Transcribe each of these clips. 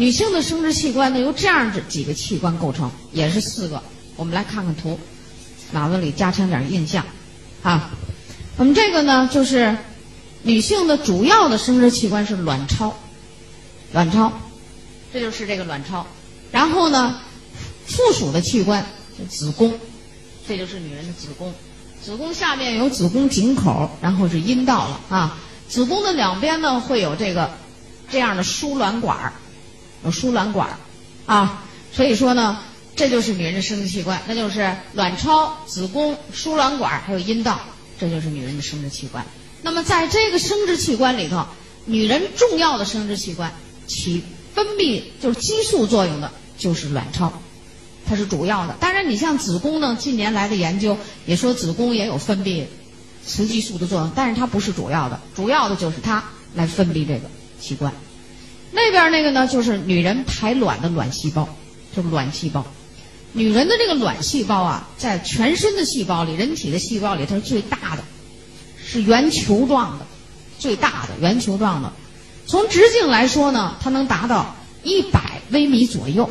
女性的生殖器官呢由这样这几个器官构成，也是四个。我们来看看图，脑子里加强点印象啊。我们这个呢就是女性的主要的生殖器官是卵巢，卵巢，这就是这个卵巢。然后呢，附属的器官子宫，这就是女人的子宫。子宫下面有子宫颈口，然后是阴道了啊。子宫的两边呢会有这个这样的输卵管儿，有输卵管啊。所以说呢，这就是女人的生殖器官，那就是卵巢、子宫、输卵管还有阴道，这就是女人的生殖器官。那么在这个生殖器官里头，女人重要的生殖器官起分泌就是激素作用的，就是卵巢。它是主要的，当然你像子宫呢，近年来的研究也说子宫也有分泌雌激素的作用，但是它不是主要的，主要的就是它来分泌这个器官。那边那个呢，就是女人排卵的卵细胞，就卵细胞。女人的这个卵细胞啊，在全身的细胞里，人体的细胞里它是最大的，是圆球状的，最大的圆球状的。从直径来说呢，它能达到一百微米左右，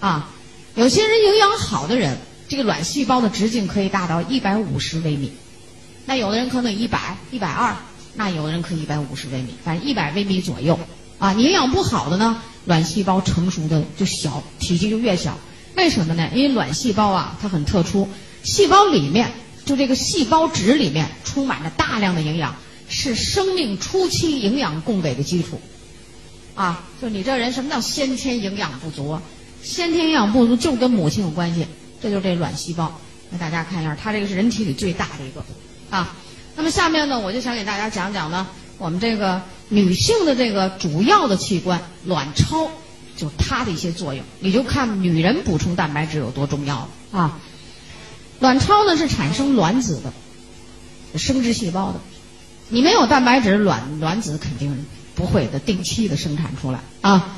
啊。有些人营养好的人，这个卵细胞的直径可以达到一百五十微米，那有的人可能一百、一百二，那有的人可以一百五十微米，反正一百微米左右。啊，营养不好的呢，卵细胞成熟的就小，体积就越小。为什么呢？因为卵细胞啊，它很特殊，细胞里面就这个细胞质里面充满着大量的营养，是生命初期营养供给的基础。啊，就你这人什么叫先天营养不足？先天营养不足就跟母亲有关系，这就是这卵细胞。那大家看一下，它这个是人体里最大的一个啊。那么下面呢，我就想给大家讲讲呢，我们这个女性的这个主要的器官卵巢，就它的一些作用。你就看女人补充蛋白质有多重要了啊。卵巢呢是产生卵子的，生殖细胞的。你没有蛋白质，卵卵子肯定不会的，定期的生产出来啊。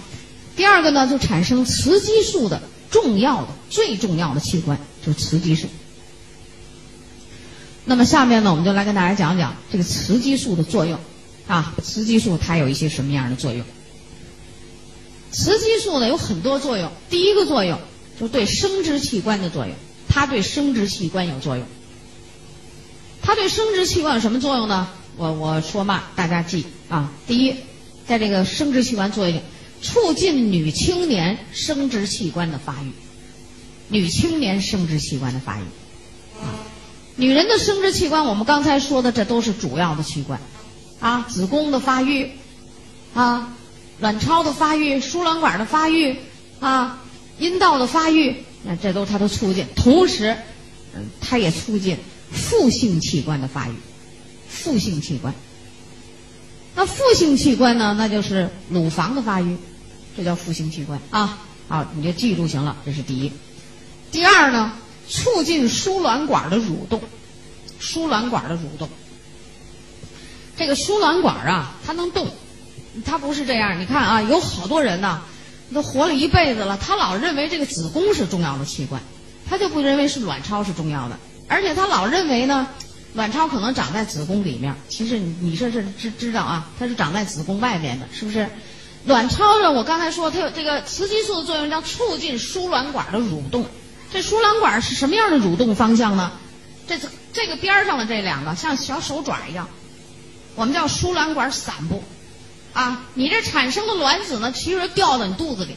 第二个呢，就产生雌激素的重要的、最重要的器官就是雌激素。那么下面呢，我们就来跟大家讲讲这个雌激素的作用啊。雌激素它有一些什么样的作用？雌激素呢有很多作用。第一个作用就对生殖器官的作用，它对生殖器官有作用。它对生殖器官有什么作用呢？我我说嘛，大家记啊。第一，在这个生殖器官作用。促进女青年生殖器官的发育，女青年生殖器官的发育，啊，女人的生殖器官，我们刚才说的这都是主要的器官，啊，子宫的发育，啊，卵巢的发育，输卵管的发育，啊，阴道的发育，那这都它的促进，同时，嗯，它也促进复性器官的发育，复性器官。那复性器官呢？那就是乳房的发育，这叫复性器官啊。好，你就记住行了，这是第一。第二呢，促进输卵管的蠕动，输卵管的蠕动。这个输卵管啊，它能动，它不是这样。你看啊，有好多人呢，都活了一辈子了，他老认为这个子宫是重要的器官，他就不认为是卵巢是重要的，而且他老认为呢。卵巢可能长在子宫里面，其实你这是知知道啊，它是长在子宫外面的，是不是？卵巢呢，我刚才说它有这个雌激素的作用，叫促进输卵管的蠕动。这输卵管是什么样的蠕动方向呢？这这个边上的这两个像小手爪一样，我们叫输卵管散布。啊，你这产生的卵子呢，其实掉到你肚子里，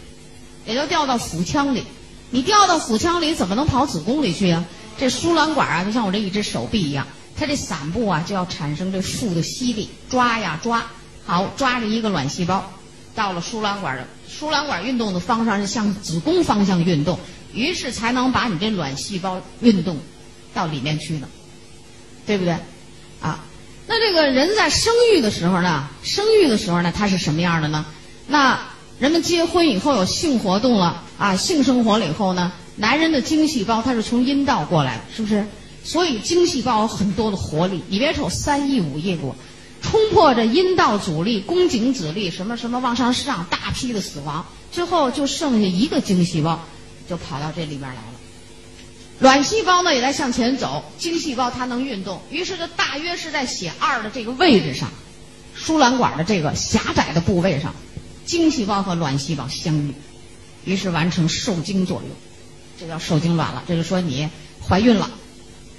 也就掉到腹腔里。你掉到腹腔里，怎么能跑子宫里去呀？这输卵管啊，就像我这一只手臂一样。它这散布啊，就要产生这负的吸力，抓呀抓，好抓着一个卵细胞，到了输卵管的输卵管运动的方向是向子宫方向运动，于是才能把你这卵细胞运动到里面去呢，对不对？啊，那这个人在生育的时候呢，生育的时候呢，它是什么样的呢？那人们结婚以后有性活动了啊，性生活了以后呢，男人的精细胞它是从阴道过来的，是不是？所以精细胞有很多的活力，你别瞅三亿五亿个，冲破着阴道阻力、宫颈阻力，什么什么往上上，大批的死亡，最后就剩下一个精细胞，就跑到这里面来了。卵细胞呢也在向前走，精细胞它能运动，于是就大约是在血二的这个位置上，输卵管的这个狭窄的部位上，精细胞和卵细胞相遇，于是完成受精作用，这叫受精卵了。这就说你怀孕了，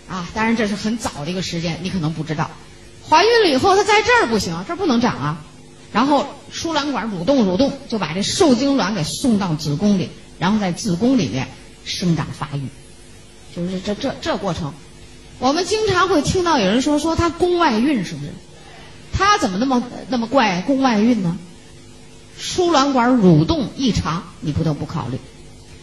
啊，当然这是很早的一个时间，你可能不知道。怀孕了以后，它在这儿不行，这儿不能长啊。然后输卵管蠕动蠕动，就把这受精卵给送到子宫里，然后在子宫里面生长发育，就是这这这过程。我们经常会听到有人说说她宫外孕是不是？她怎么那么那么怪宫外孕呢？输卵管蠕动异常，你不得不考虑。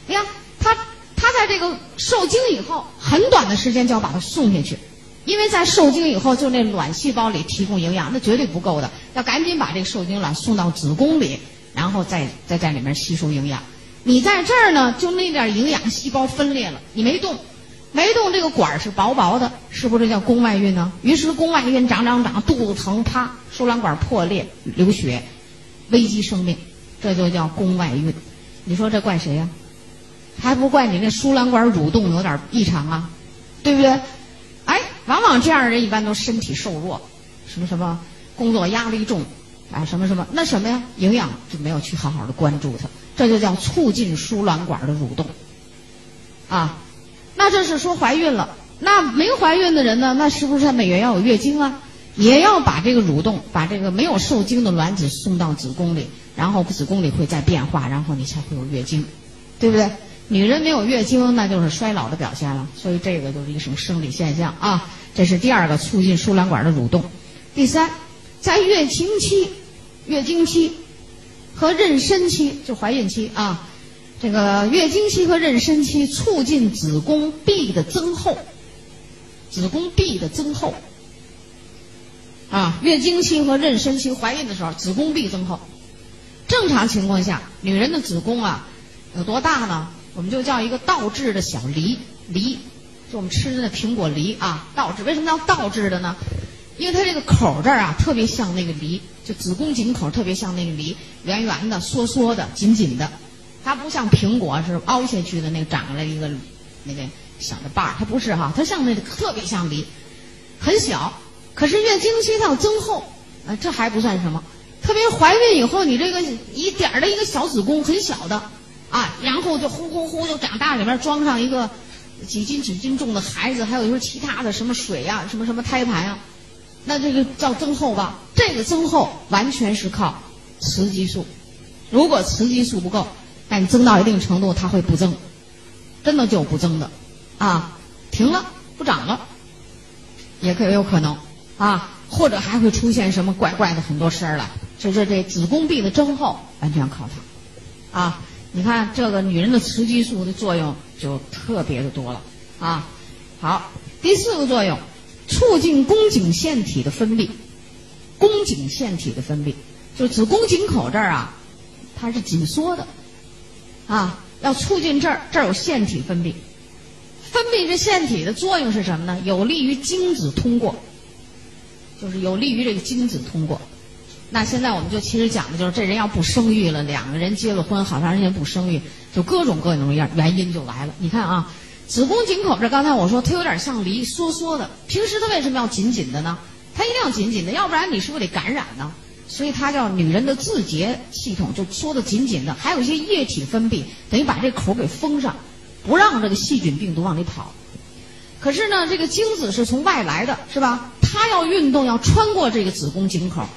你看，她她在这个受精以后，很短的时间就要把它送下去，因为在受精以后，就那卵细胞里提供营养，那绝对不够的，要赶紧把这个受精卵送到子宫里，然后再再在里面吸收营养。你在这儿呢，就那点营养细胞分裂了，你没动，没动，这个管儿是薄薄的，是不是叫宫外孕呢？于是宫外孕长长长，肚子疼，啪，输卵管破裂，流血。危及生命，这就叫宫外孕。你说这怪谁呀？还不怪你那输卵管蠕动有点异常啊，对不对？哎，往往这样的人一般都身体瘦弱，什么什么工作压力重，啊什么什么，那什么呀？营养就没有去好好的关注它，这就叫促进输卵管的蠕动。啊，那这是说怀孕了。那没怀孕的人呢？那是不是她每月要有月经啊？也要把这个蠕动，把这个没有受精的卵子送到子宫里，然后子宫里会再变化，然后你才会有月经，对不对？女人没有月经，那就是衰老的表现了。所以这个就是一种生理现象啊。这是第二个促进输卵管的蠕动。第三，在月经期、月经期和妊娠期，就怀孕期啊，这个月经期和妊娠期促进子宫壁的增厚，子宫壁的增厚。啊，月经期和妊娠期怀孕的时候，子宫壁增厚。正常情况下，女人的子宫啊，有多大呢？我们就叫一个倒置的小梨，梨，就我们吃的那苹果梨啊，倒置。为什么叫倒置的呢？因为它这个口这儿啊，特别像那个梨，就子宫颈口特别像那个梨，圆圆的、缩缩的、紧紧的。它不像苹果是凹下去的那个长了一个那个小的瓣儿，它不是哈，它像那个特别像梨，很小。可是月经期它要增厚，啊，这还不算什么。特别怀孕以后，你这个一点儿的一个小子宫很小的，啊，然后就呼呼呼就长大，里面装上一个几斤几斤重的孩子，还有一些其他的什么水呀，什么什么胎盘呀，那这个叫增厚吧？这个增厚完全是靠雌激素。如果雌激素不够，但增到一定程度，它会不增，真的就不增的，啊，停了不长了，也可有可能。啊，或者还会出现什么怪怪的很多事儿来，就是这子宫壁的增厚完全靠它。啊，你看这个女人的雌激素的作用就特别的多了。啊，好，第四个作用，促进宫颈腺体的分泌。宫颈腺体的分泌，就子宫颈口这儿啊，它是紧缩的。啊，要促进这儿，这儿有腺体分泌。分泌这腺体的作用是什么呢？有利于精子通过。就是有利于这个精子通过。那现在我们就其实讲的就是这人要不生育了，两个人结了婚好长时间不生育，就各种各种原原因就来了。你看啊，子宫颈口这刚才我说它有点像梨缩缩的，平时它为什么要紧紧的呢？它一定要紧紧的，要不然你是不是得感染呢？所以它叫女人的自洁系统就缩得紧紧的，还有一些液体分泌，等于把这口给封上，不让这个细菌病毒往里跑。可是呢，这个精子是从外来的，是吧？它要运动，要穿过这个子宫颈口，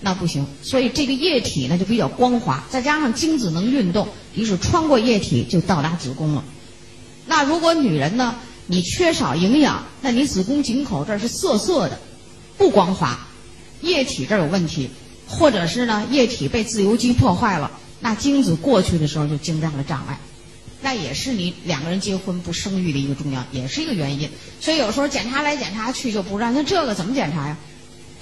那不行。所以这个液体呢就比较光滑，再加上精子能运动，于是穿过液体就到达子宫了。那如果女人呢，你缺少营养，那你子宫颈口这儿是涩涩的，不光滑，液体这儿有问题，或者是呢液体被自由基破坏了，那精子过去的时候就经上了障碍。那也是你两个人结婚不生育的一个重要，也是一个原因。所以有时候检查来检查去就不让，那这个怎么检查呀？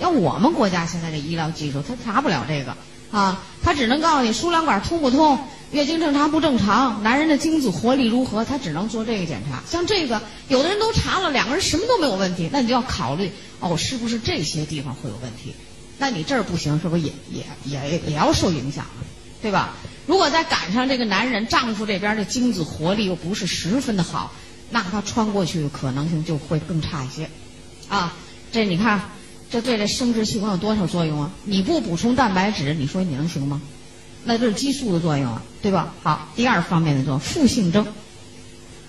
要我们国家现在这医疗技术，他查不了这个啊，他只能告诉你输卵管通不通，月经正常不正常，男人的精子活力如何，他只能做这个检查。像这个，有的人都查了，两个人什么都没有问题，那你就要考虑哦，是不是这些地方会有问题？那你这儿不行，是不是也也也也要受影响啊？对吧？如果再赶上这个男人丈夫这边的精子活力又不是十分的好，那他穿过去可能性就会更差一些，啊，这你看，这对这生殖器官有多少作用啊？你不补充蛋白质，你说你能行吗？那这是激素的作用啊，对吧？好，第二方面的作用，负性征，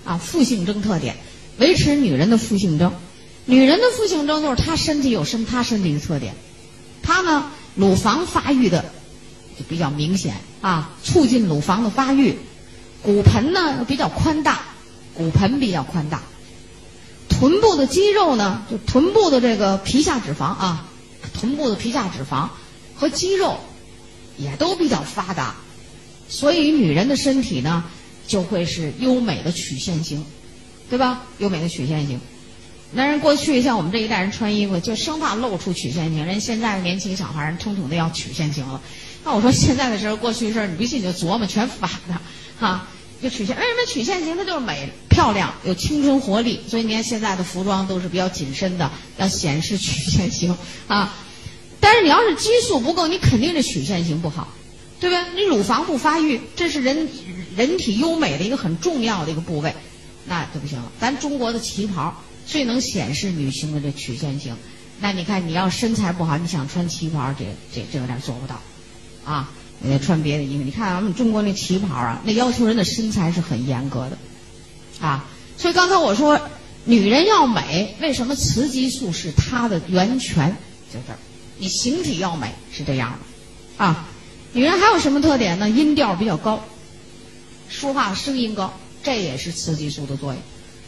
啊，负性征特点，维持女人的负性征。女人的负性征就是她身体有身她身体的特点，她呢乳房发育的就比较明显啊，促进乳房的发育，骨盆呢比较宽大，骨盆比较宽大，臀部的肌肉呢就臀部的这个皮下脂肪啊，臀部的皮下脂肪和肌肉。也都比较发达，所以女人的身体呢，就会是优美的曲线型，对吧？优美的曲线型。男人过去像我们这一代人穿衣服，就生怕露出曲线型。人现在的年轻小孩儿统统的要曲线型了。那我说现在的事儿，过去的事儿，你不信你就琢磨，全反的，哈，就曲线。为什么曲线型？它就是美、漂亮、有青春活力。所以你看现在的服装都是比较紧身的，要显示曲线型 啊。但是你要是激素不够，你肯定是曲线型不好，对不对？你乳房不发育，这是人人体优美的一个很重要的一个部位，那就不行了。咱中国的旗袍最能显示女性的这曲线型，那你看你要身材不好，你想穿旗袍，这这这有点做不到，啊，你得穿别的衣服。你看咱们中国那旗袍啊，那要求人的身材是很严格的，啊，所以刚才我说女人要美，为什么雌激素是她的源泉？就这儿。你形体要美是这样的，啊，女人还有什么特点呢？音调比较高，说话声音高，这也是雌激素的作用。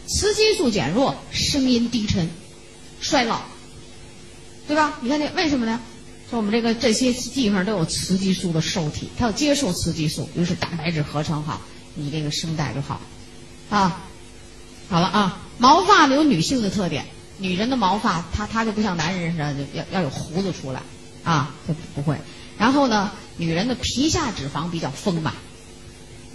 雌激素减弱，声音低沉，衰老，对吧？你看这为什么呢？说我们这个这些地方都有雌激素的受体，它要接受雌激素，于是蛋白质合成好，你这个声带就好，啊，好了啊，毛发呢有女性的特点。女人的毛发，她她就不像男人似的，要要有胡子出来，啊，就不会。然后呢，女人的皮下脂肪比较丰满，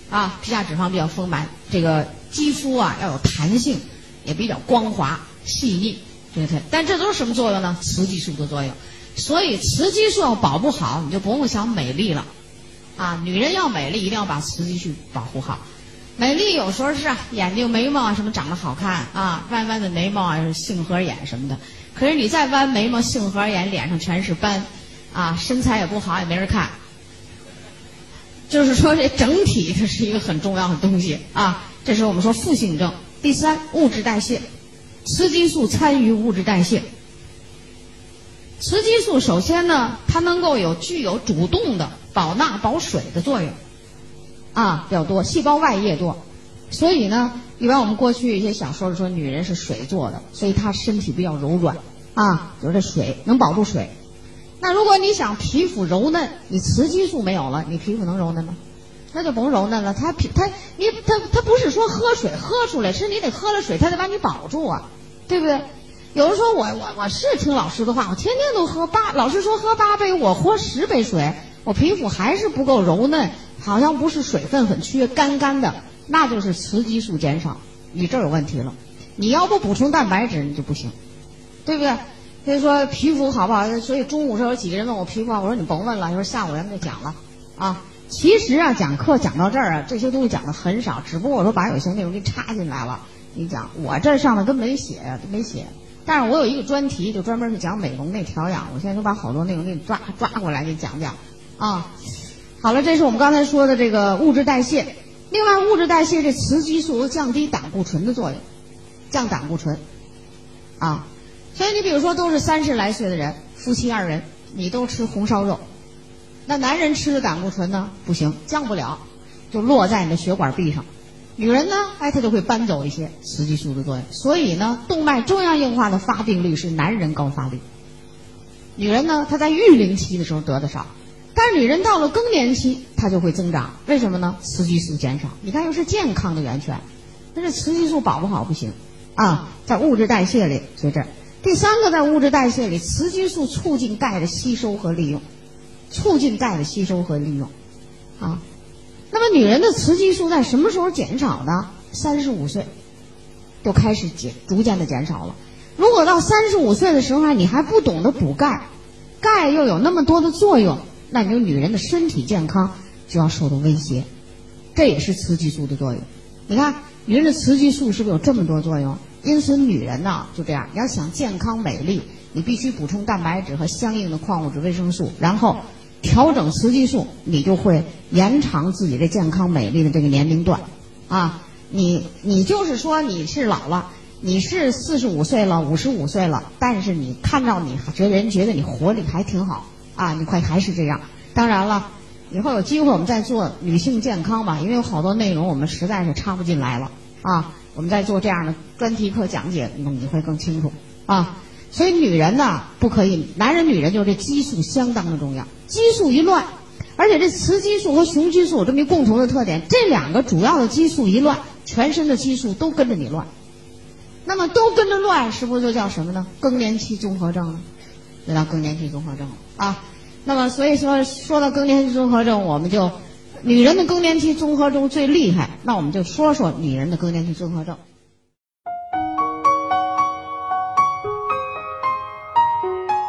啊，皮下脂肪比较丰满，这个肌肤啊要有弹性，也比较光滑细腻，对不对？但这都是什么作用呢？雌激素的作用。所以雌激素要保护好，你就不用想美丽了，啊，女人要美丽，一定要把雌激素保护好。美丽有时候是眼睛眉毛啊什么长得好看啊，弯弯的眉毛啊杏核眼什么的。可是你再弯眉毛、杏核眼，脸上全是斑，啊，身材也不好，也没人看。就是说这整体它是一个很重要的东西啊。这是我们说负性症。第三，物质代谢，雌激素参与物质代谢。雌激素首先呢，它能够有具有主动的保钠保水的作用。啊，比较多，细胞外液多，所以呢，一般我们过去一些小说说女人是水做的，所以她身体比较柔软啊，就是这水能保住水。那如果你想皮肤柔嫩，你雌激素没有了，你皮肤能柔嫩吗？那就甭柔嫩了。它皮它你它它不是说喝水喝出来，是你得喝了水，它得把你保住啊，对不对？有人说我我我是听老师的话，我天天都喝八，老师说喝八杯，我喝十杯水，我皮肤还是不够柔嫩。好像不是水分很缺，干干的，那就是雌激素减少，你这有问题了。你要不补充蛋白质，你就不行，对不对？所以说皮肤好不好？所以中午时候有几个人问我皮肤好，我说你甭问了，一会儿下午咱们就讲了啊。其实啊，讲课讲到这儿啊，这些东西讲的很少，只不过我说把有些内容给插进来了。你讲我这上面都没写，都没写。但是我有一个专题，就专门是讲美容那调养，我现在都把好多内容给你抓抓过来给你讲讲啊。好了，这是我们刚才说的这个物质代谢。另外，物质代谢这雌激素降低胆固醇的作用，降胆固醇，啊，所以你比如说都是三十来岁的人，夫妻二人，你都吃红烧肉，那男人吃的胆固醇呢不行，降不了，就落在你的血管壁上。女人呢，哎，她就会搬走一些雌激素的作用。所以呢，动脉粥样硬化的发病率是男人高发率，女人呢，她在育龄期的时候得的少。但是女人到了更年期，她就会增长，为什么呢？雌激素减少，你看又是健康的源泉，但是雌激素保不好不行啊，在物质代谢里，就这。第三个在物质代谢里，雌激素促进钙的吸收和利用，促进钙的吸收和利用，啊，那么女人的雌激素在什么时候减少呢？三十五岁，就开始减，逐渐的减少了。如果到三十五岁的时候，你还不懂得补钙，钙又有那么多的作用。那你说女人的身体健康就要受到威胁，这也是雌激素的作用。你看，女人的雌激素是不是有这么多作用？因此，女人呢就这样，你要想健康美丽，你必须补充蛋白质和相应的矿物质、维生素，然后调整雌激素，你就会延长自己的健康美丽的这个年龄段，啊，你你就是说你是老了，你是四十五岁了，五十五岁了，但是你看到你觉得人觉得你活力还挺好。啊，你快还是这样。当然了，以后有机会我们再做女性健康吧，因为有好多内容我们实在是插不进来了。啊，我们再做这样的专题课讲解，那你会更清楚啊。所以女人呢不可以，男人女人就是这激素相当的重要。激素一乱，而且这雌激素和雄激素有这么一共同的特点，这两个主要的激素一乱，全身的激素都跟着你乱。那么都跟着乱，是不是就叫什么呢？更年期综合症了，就叫更年期综合症啊。那么所以说说到更年期综合症，我们就女人的更年期综合症最厉害，那我们就说说女人的更年期综合症。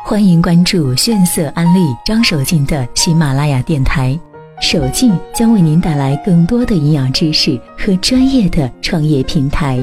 欢迎关注炫色安利张守静的喜马拉雅电台，守静将为您带来更多的营养知识和专业的创业平台。